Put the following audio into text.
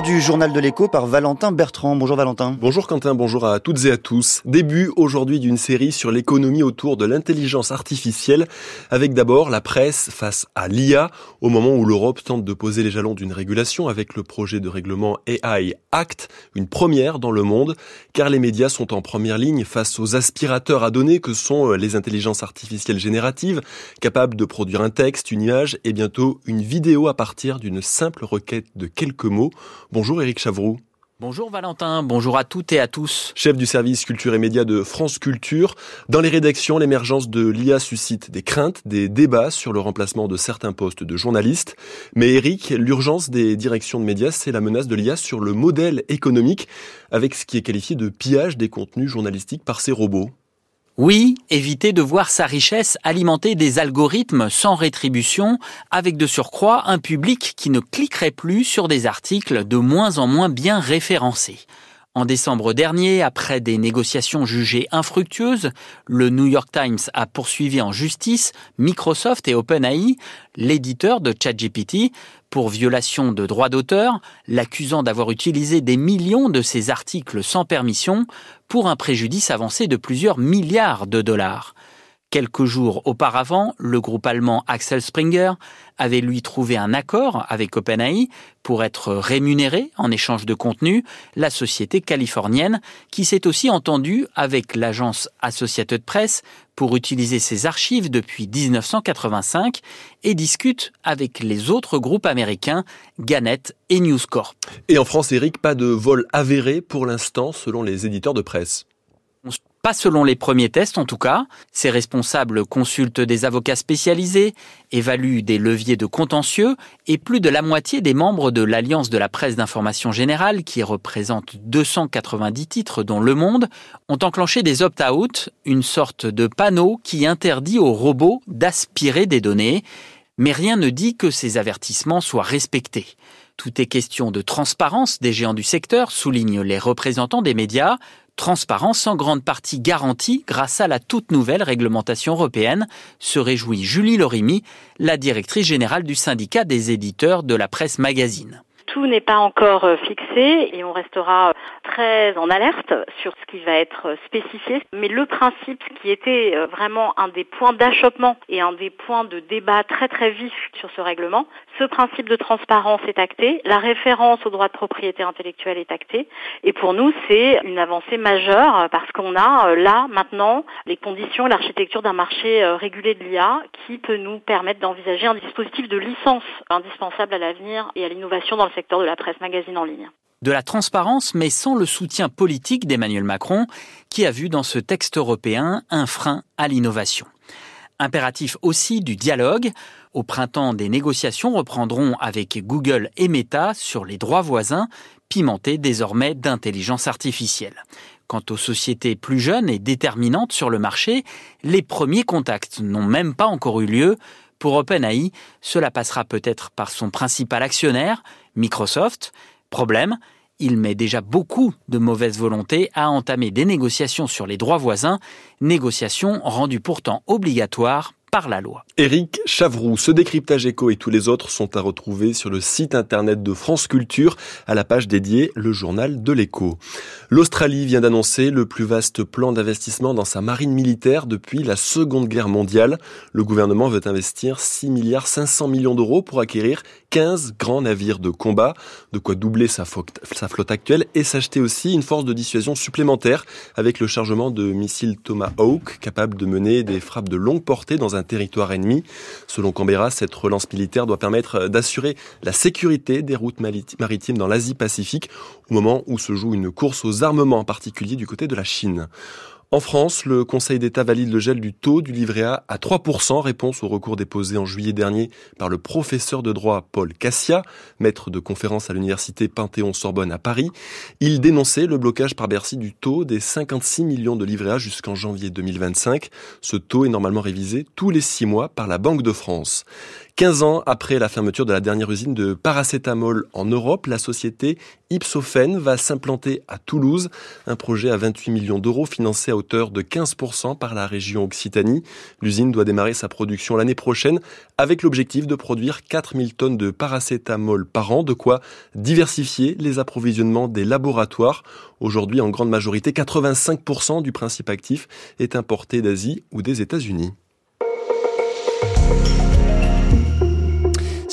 Du journal de l'écho par Valentin Bertrand. Bonjour Valentin. Bonjour Quentin, bonjour à toutes et à tous. Début aujourd'hui d'une série sur l'économie autour de l'intelligence artificielle, avec d'abord la presse face à l'IA, au moment où l'Europe tente de poser les jalons d'une régulation avec le projet de règlement AI Act, une première dans le monde, car les médias sont en première ligne face aux aspirateurs à données que sont euh, les intelligences artificielles génératives, capables de produire un texte, une image et bientôt une vidéo à partir d'une simple requête de quelques mots. Bonjour Éric Chavroux. Bonjour Valentin, bonjour à toutes et à tous. Chef du service culture et médias de France Culture, dans les rédactions, l'émergence de l'IA suscite des craintes, des débats sur le remplacement de certains postes de journalistes. Mais Éric, l'urgence des directions de médias, c'est la menace de l'IA sur le modèle économique, avec ce qui est qualifié de pillage des contenus journalistiques par ces robots. Oui, éviter de voir sa richesse alimenter des algorithmes sans rétribution, avec de surcroît un public qui ne cliquerait plus sur des articles de moins en moins bien référencés. En décembre dernier, après des négociations jugées infructueuses, le New York Times a poursuivi en justice Microsoft et OpenAI, l'éditeur de ChatGPT, pour violation de droits d'auteur, l'accusant d'avoir utilisé des millions de ses articles sans permission pour un préjudice avancé de plusieurs milliards de dollars. Quelques jours auparavant, le groupe allemand Axel Springer avait lui trouvé un accord avec OpenAI pour être rémunéré en échange de contenu, la société californienne qui s'est aussi entendue avec l'agence Associated Press pour utiliser ses archives depuis 1985 et discute avec les autres groupes américains Gannett et News Corp. Et en France, Eric, pas de vol avéré pour l'instant selon les éditeurs de presse. Pas selon les premiers tests en tout cas. Ces responsables consultent des avocats spécialisés, évaluent des leviers de contentieux et plus de la moitié des membres de l'Alliance de la presse d'information générale, qui représente 290 titres dont Le Monde, ont enclenché des opt-out, une sorte de panneau qui interdit aux robots d'aspirer des données. Mais rien ne dit que ces avertissements soient respectés. Tout est question de transparence des géants du secteur, soulignent les représentants des médias, Transparence en grande partie garantie grâce à la toute nouvelle réglementation européenne, se réjouit Julie Lorimi, la directrice générale du syndicat des éditeurs de la presse magazine. Tout n'est pas encore euh, fixé et on restera très en alerte sur ce qui va être euh, spécifié. Mais le principe qui était euh, vraiment un des points d'achoppement et un des points de débat très très vif sur ce règlement, ce principe de transparence est acté, la référence au droit de propriété intellectuelle est actée et pour nous c'est une avancée majeure parce qu'on a là maintenant les conditions l'architecture d'un marché régulé de l'IA qui peut nous permettre d'envisager un dispositif de licence indispensable à l'avenir et à l'innovation dans le secteur de la presse magazine en ligne. De la transparence, mais sans le soutien politique d'Emmanuel Macron, qui a vu dans ce texte européen un frein à l'innovation. Impératif aussi du dialogue. Au printemps, des négociations reprendront avec Google et Meta sur les droits voisins, pimentés désormais d'intelligence artificielle. Quant aux sociétés plus jeunes et déterminantes sur le marché, les premiers contacts n'ont même pas encore eu lieu. Pour OpenAI, cela passera peut-être par son principal actionnaire, Microsoft. Problème, il met déjà beaucoup de mauvaise volonté à entamer des négociations sur les droits voisins, négociations rendues pourtant obligatoires par la loi. Éric Chavroux, ce décryptage éco et tous les autres sont à retrouver sur le site internet de France Culture à la page dédiée Le Journal de l'écho. L'Australie vient d'annoncer le plus vaste plan d'investissement dans sa marine militaire depuis la Seconde Guerre mondiale. Le gouvernement veut investir 6 milliards 500 millions d'euros pour acquérir 15 grands navires de combat, de quoi doubler sa flotte actuelle et s'acheter aussi une force de dissuasion supplémentaire avec le chargement de missiles Tomahawk capables de mener des frappes de longue portée dans un territoire ennemi. Selon Canberra, cette relance militaire doit permettre d'assurer la sécurité des routes maritimes dans l'Asie-Pacifique au moment où se joue une course aux armements, en particulier du côté de la Chine. En France, le Conseil d'État valide le gel du taux du livret A à 3%, réponse au recours déposé en juillet dernier par le professeur de droit Paul Cassia, maître de conférence à l'université Panthéon-Sorbonne à Paris. Il dénonçait le blocage par Bercy du taux des 56 millions de livrets A jusqu'en janvier 2025. Ce taux est normalement révisé tous les six mois par la Banque de France. 15 ans après la fermeture de la dernière usine de paracétamol en Europe, la société Ipsophène va s'implanter à Toulouse. Un projet à 28 millions d'euros financé à hauteur de 15% par la région Occitanie. L'usine doit démarrer sa production l'année prochaine avec l'objectif de produire 4000 tonnes de paracétamol par an, de quoi diversifier les approvisionnements des laboratoires. Aujourd'hui, en grande majorité, 85% du principe actif est importé d'Asie ou des États-Unis.